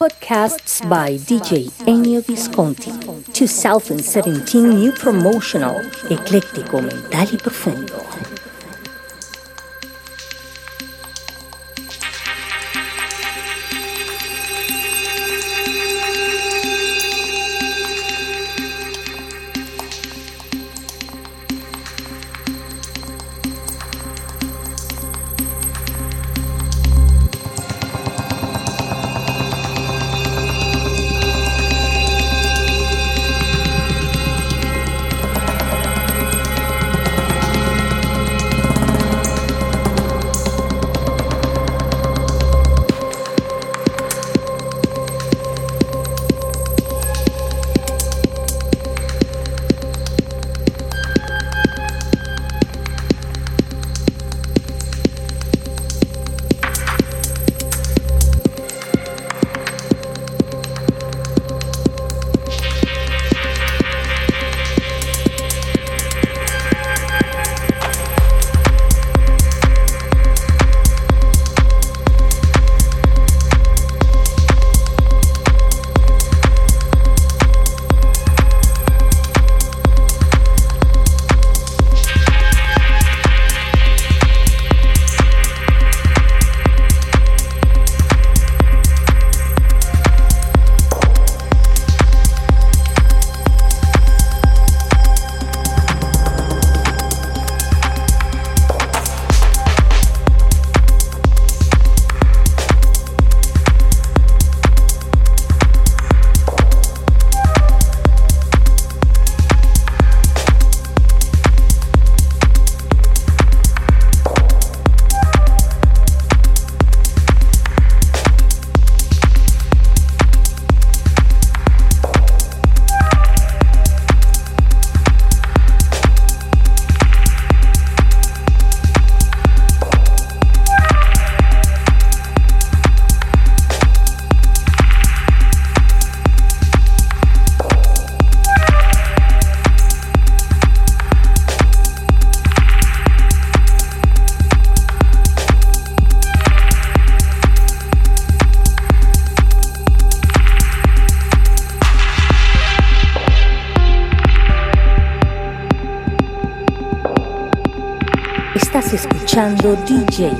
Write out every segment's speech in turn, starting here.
Podcasts by DJ Ennio Visconti. 2017 New Promotional. Ecléctico, mental y profundo. DJ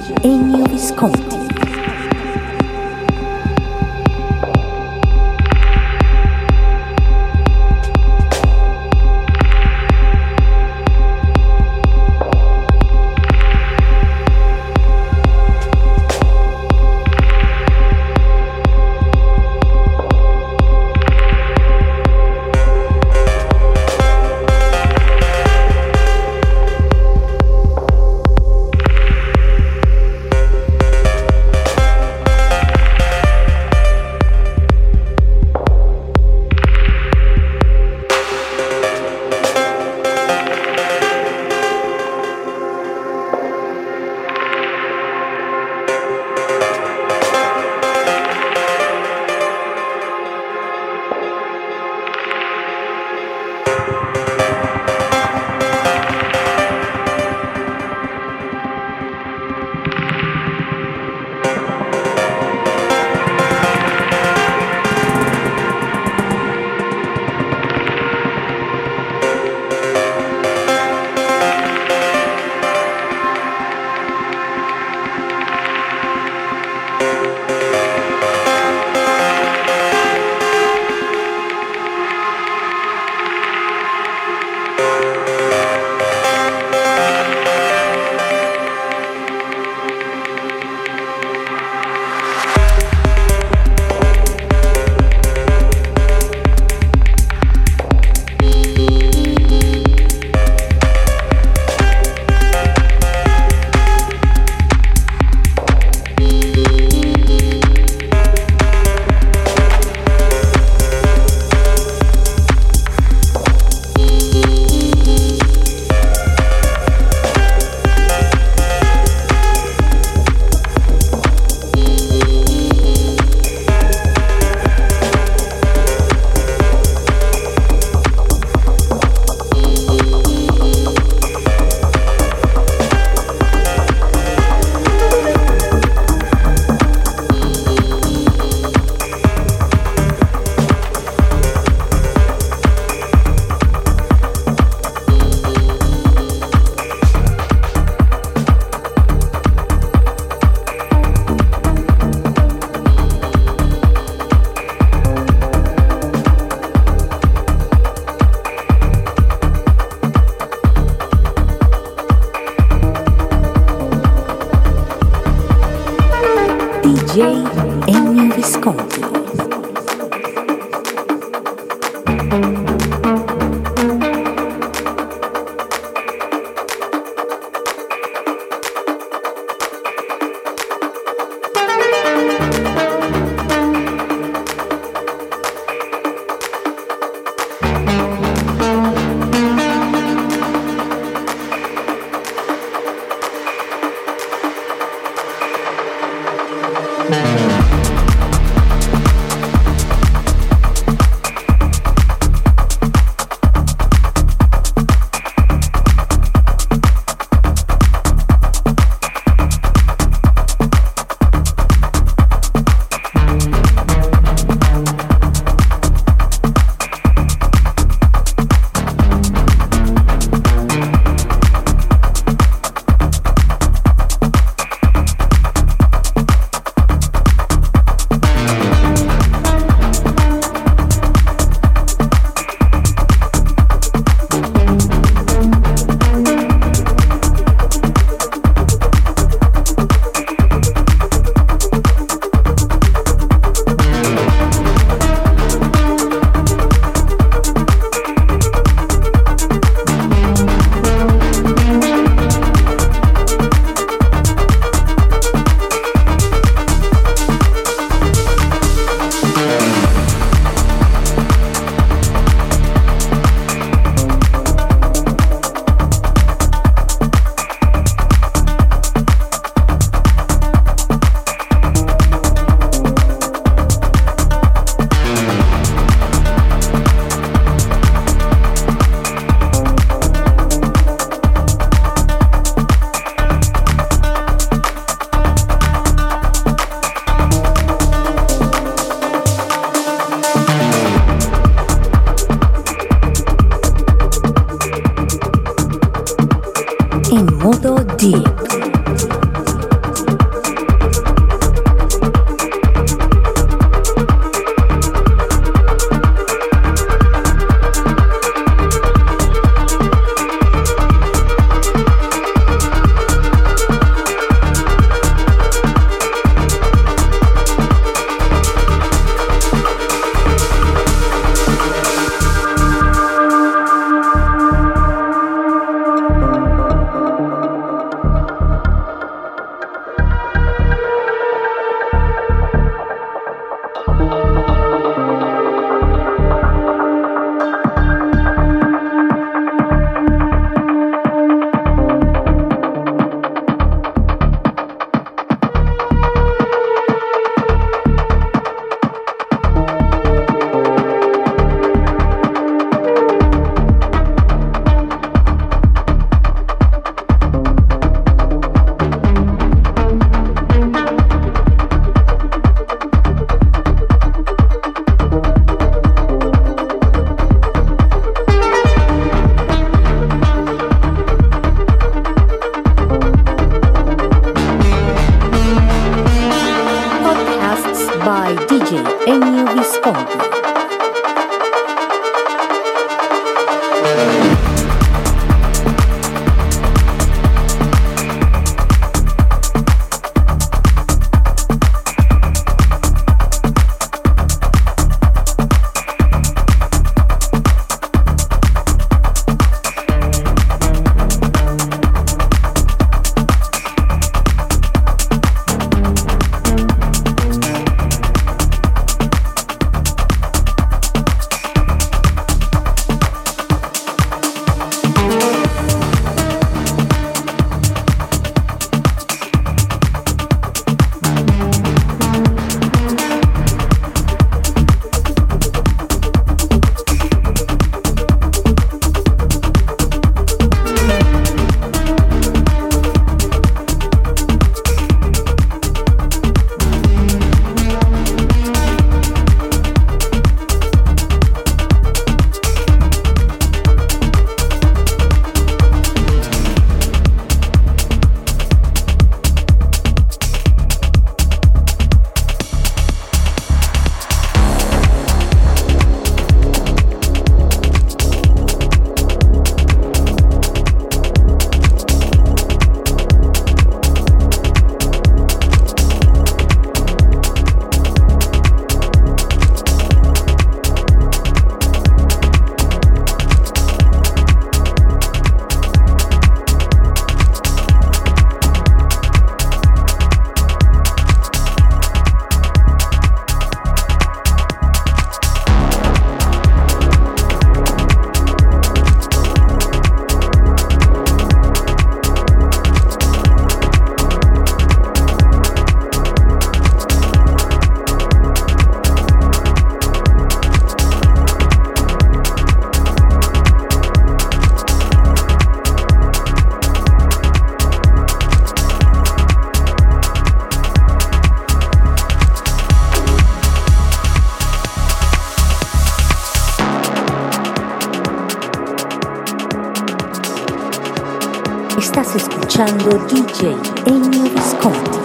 Estás escuchando DJ Ennio Visconti.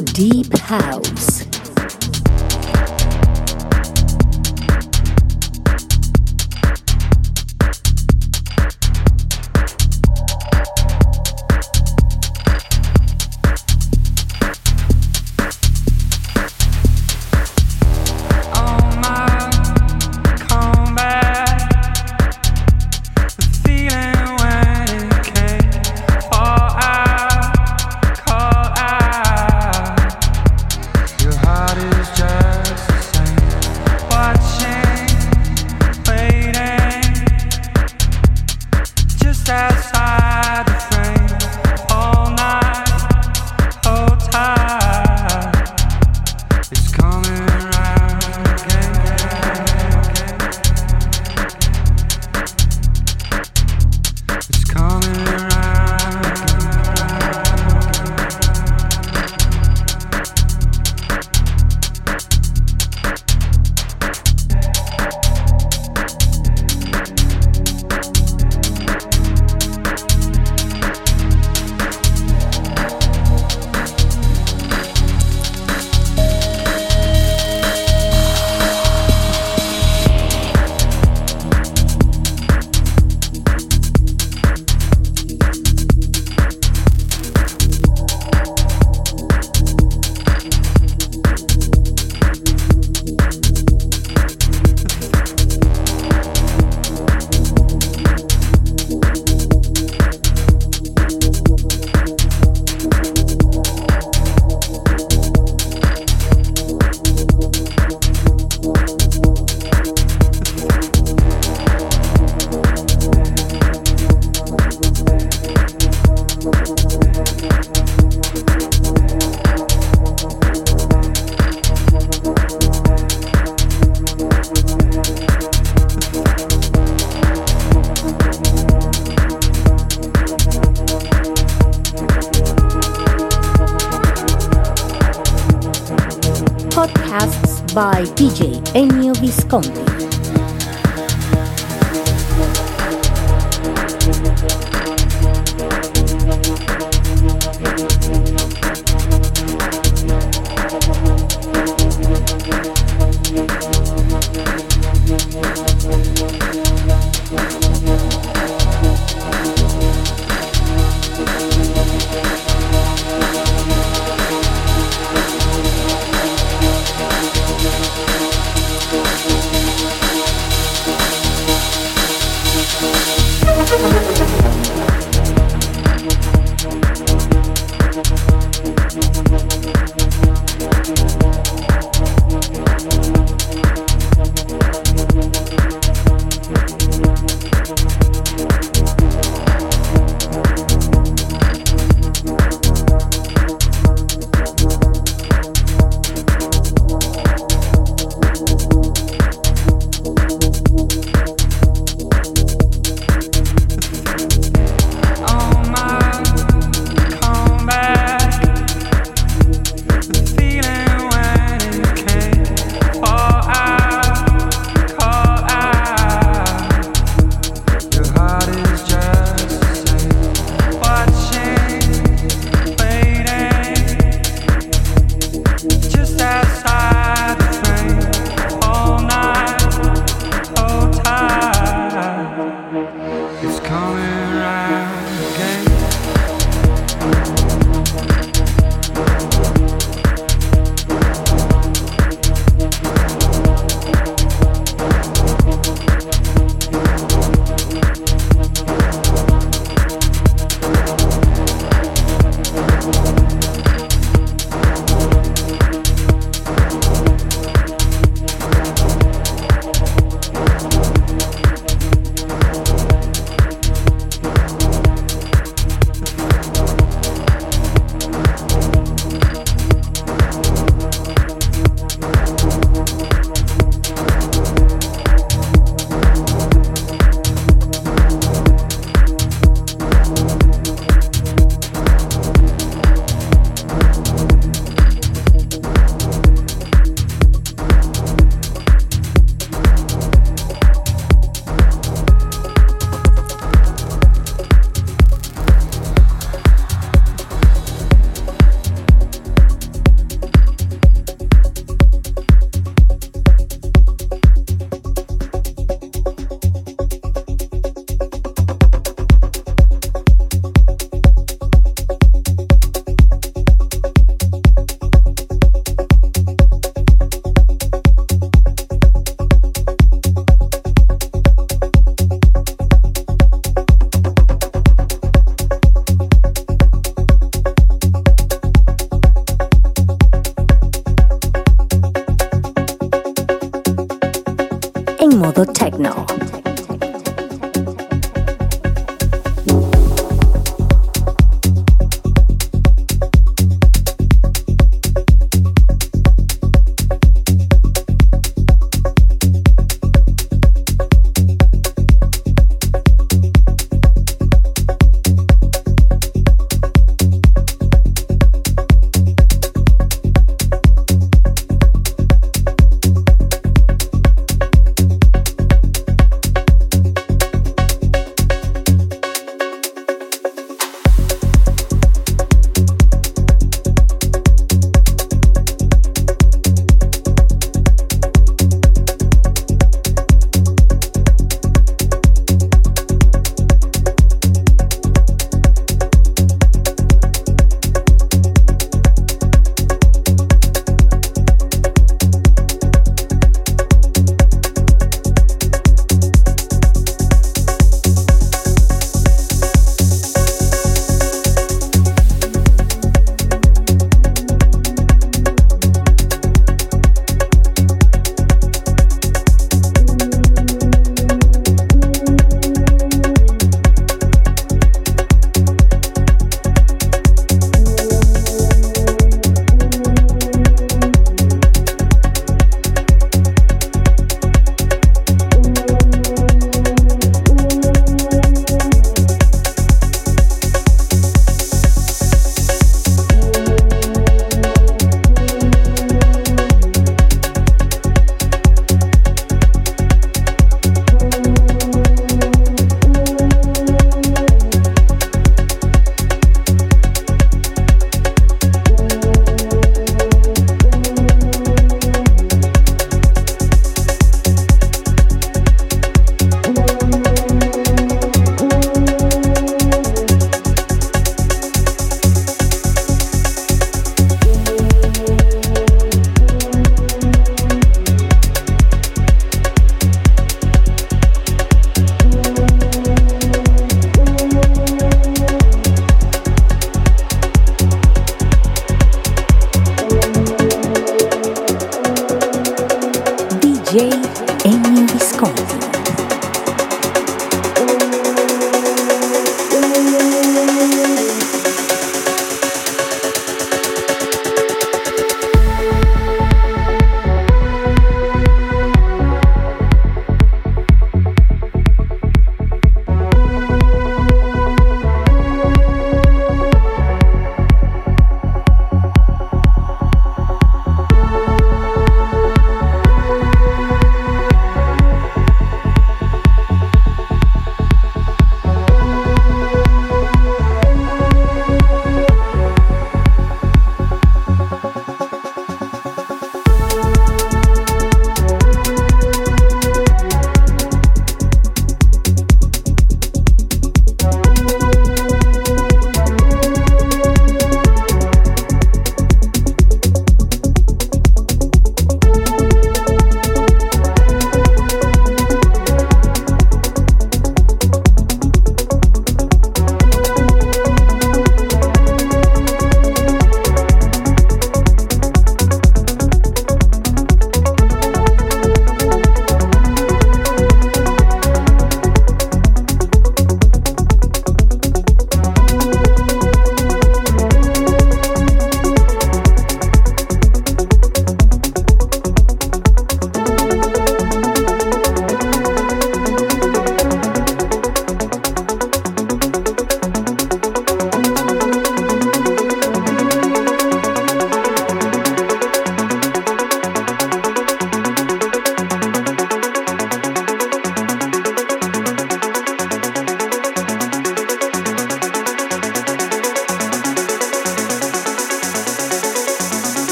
Deep House. By DJ Ennio Visconti.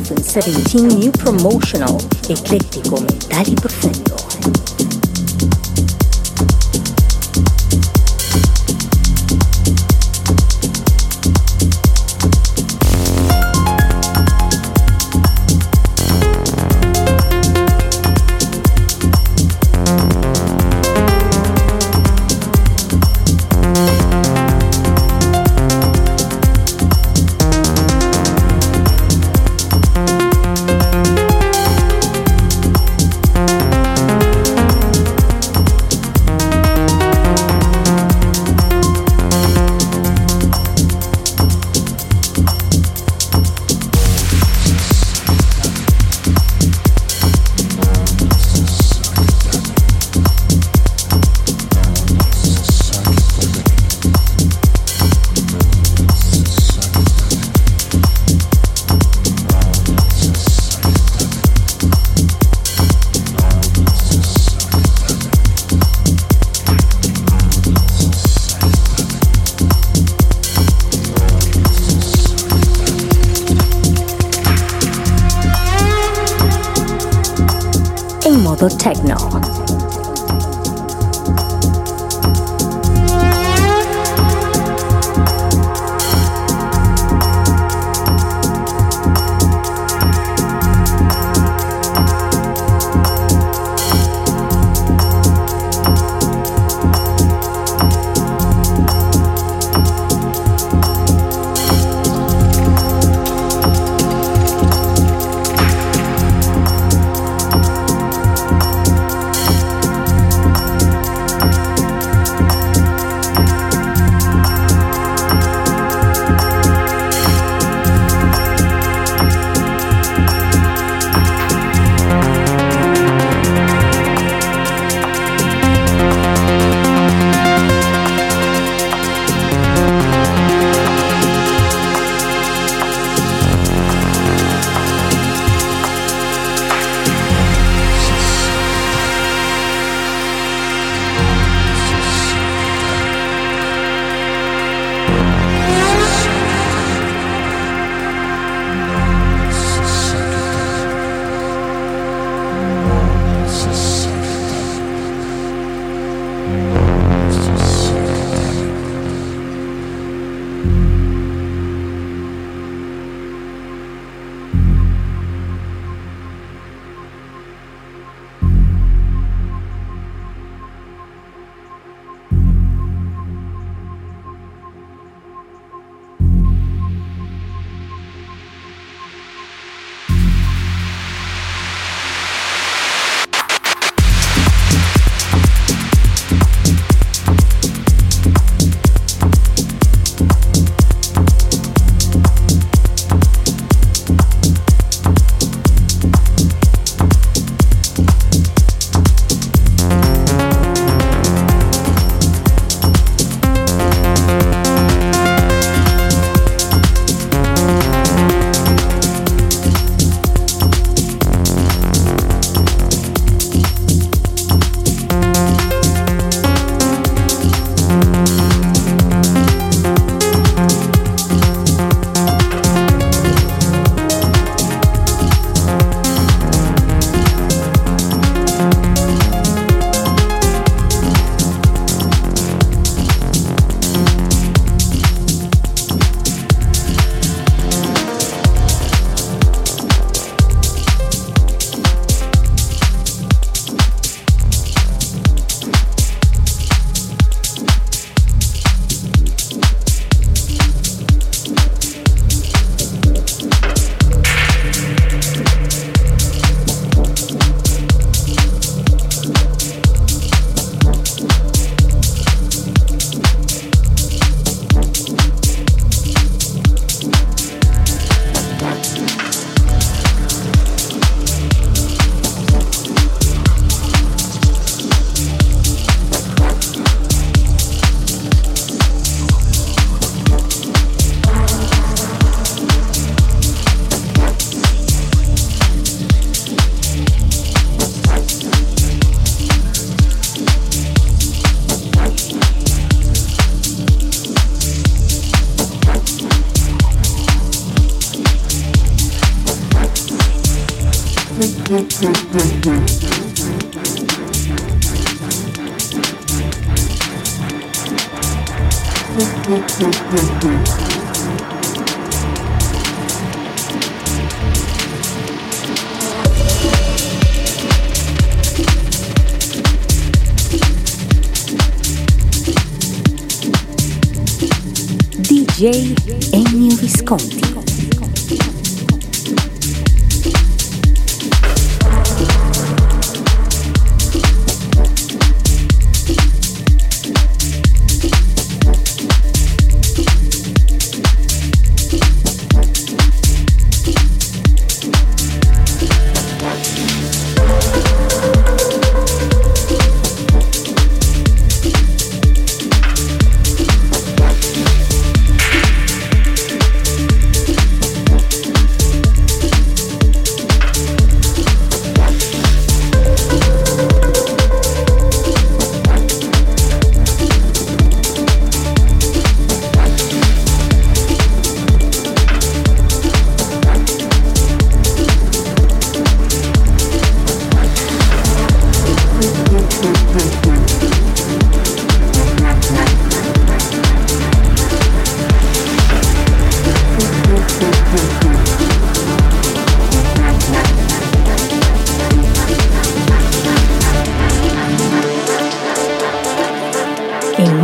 2017 new promotional Eclettico Mentali Profundo.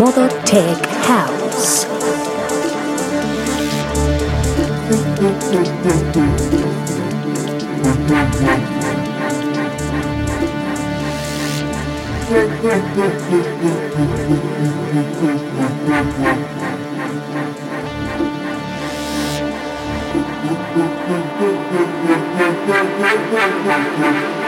Mother Tech House.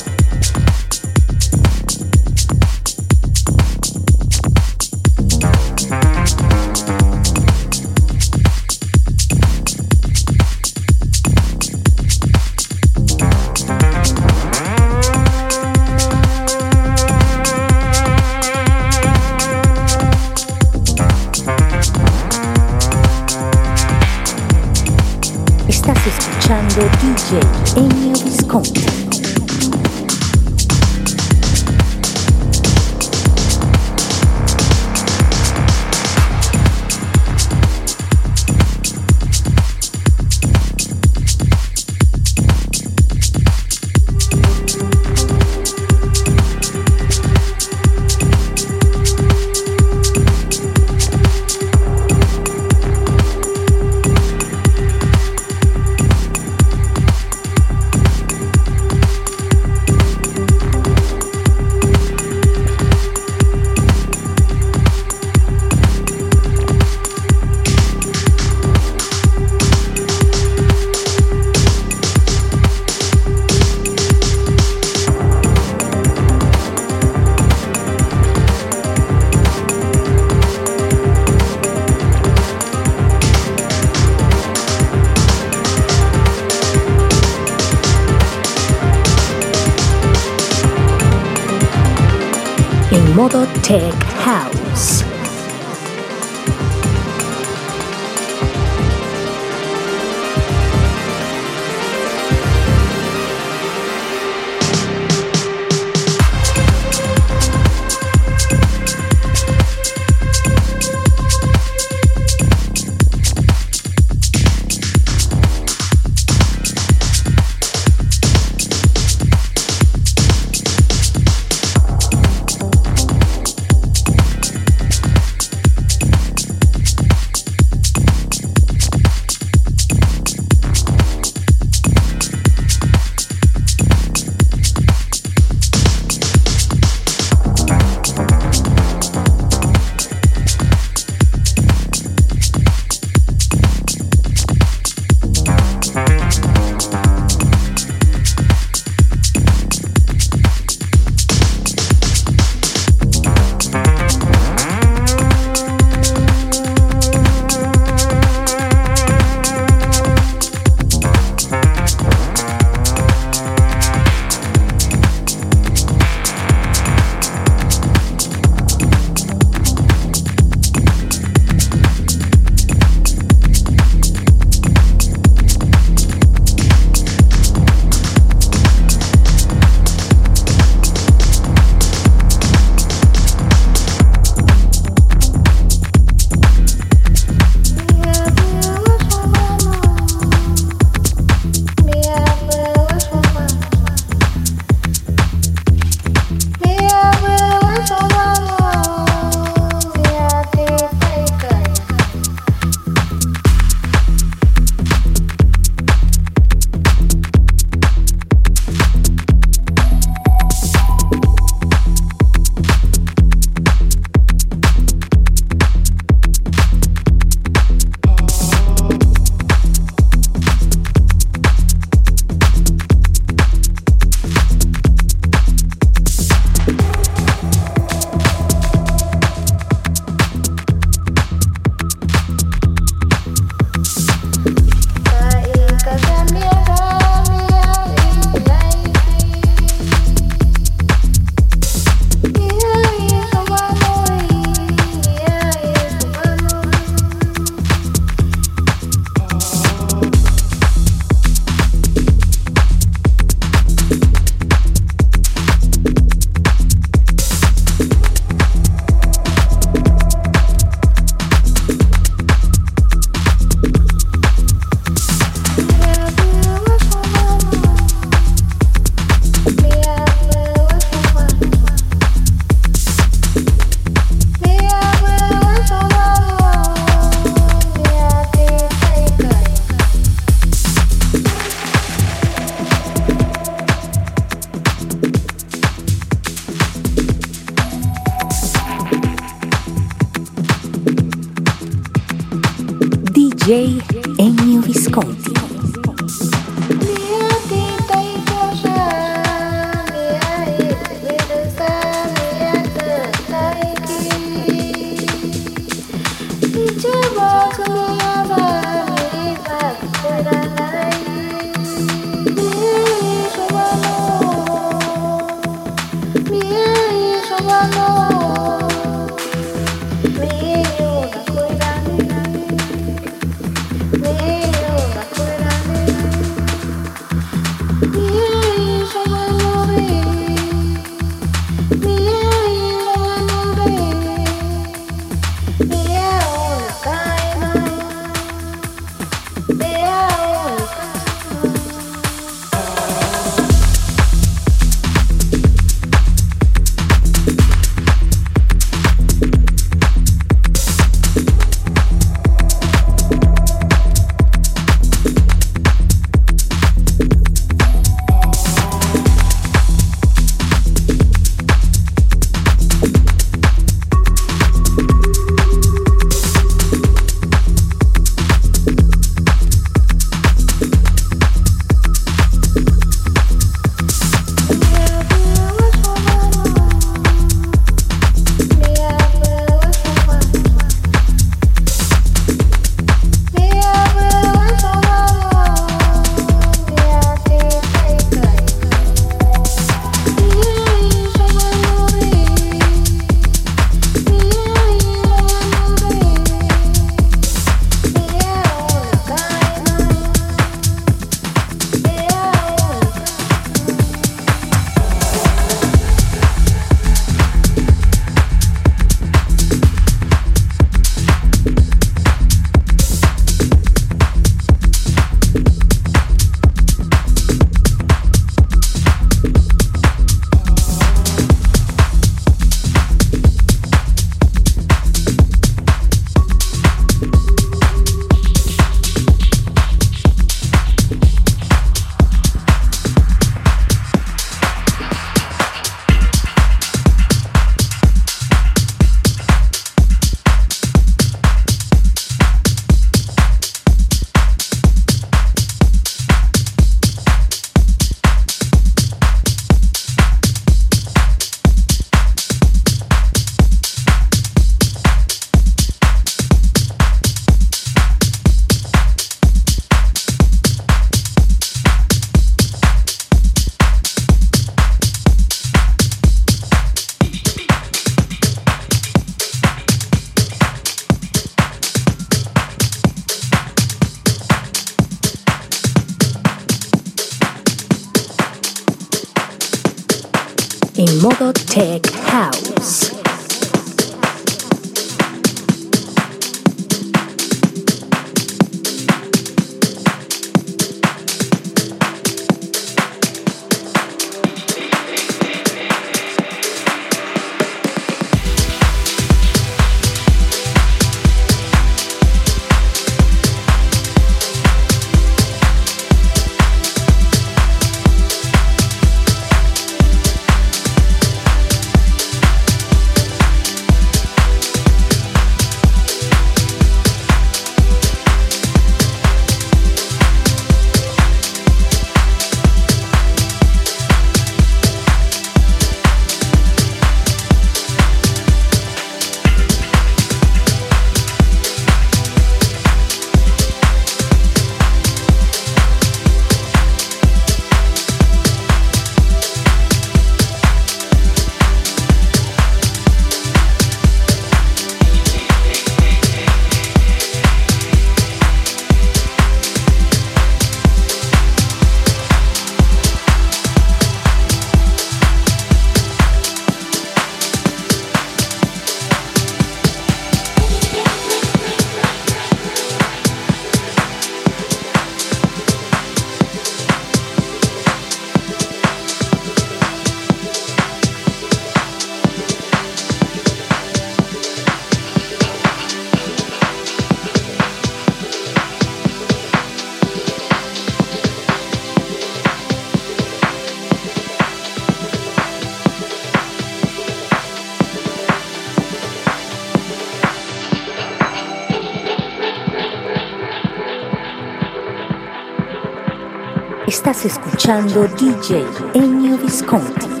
Estás escuchando DJ Ennio Visconti.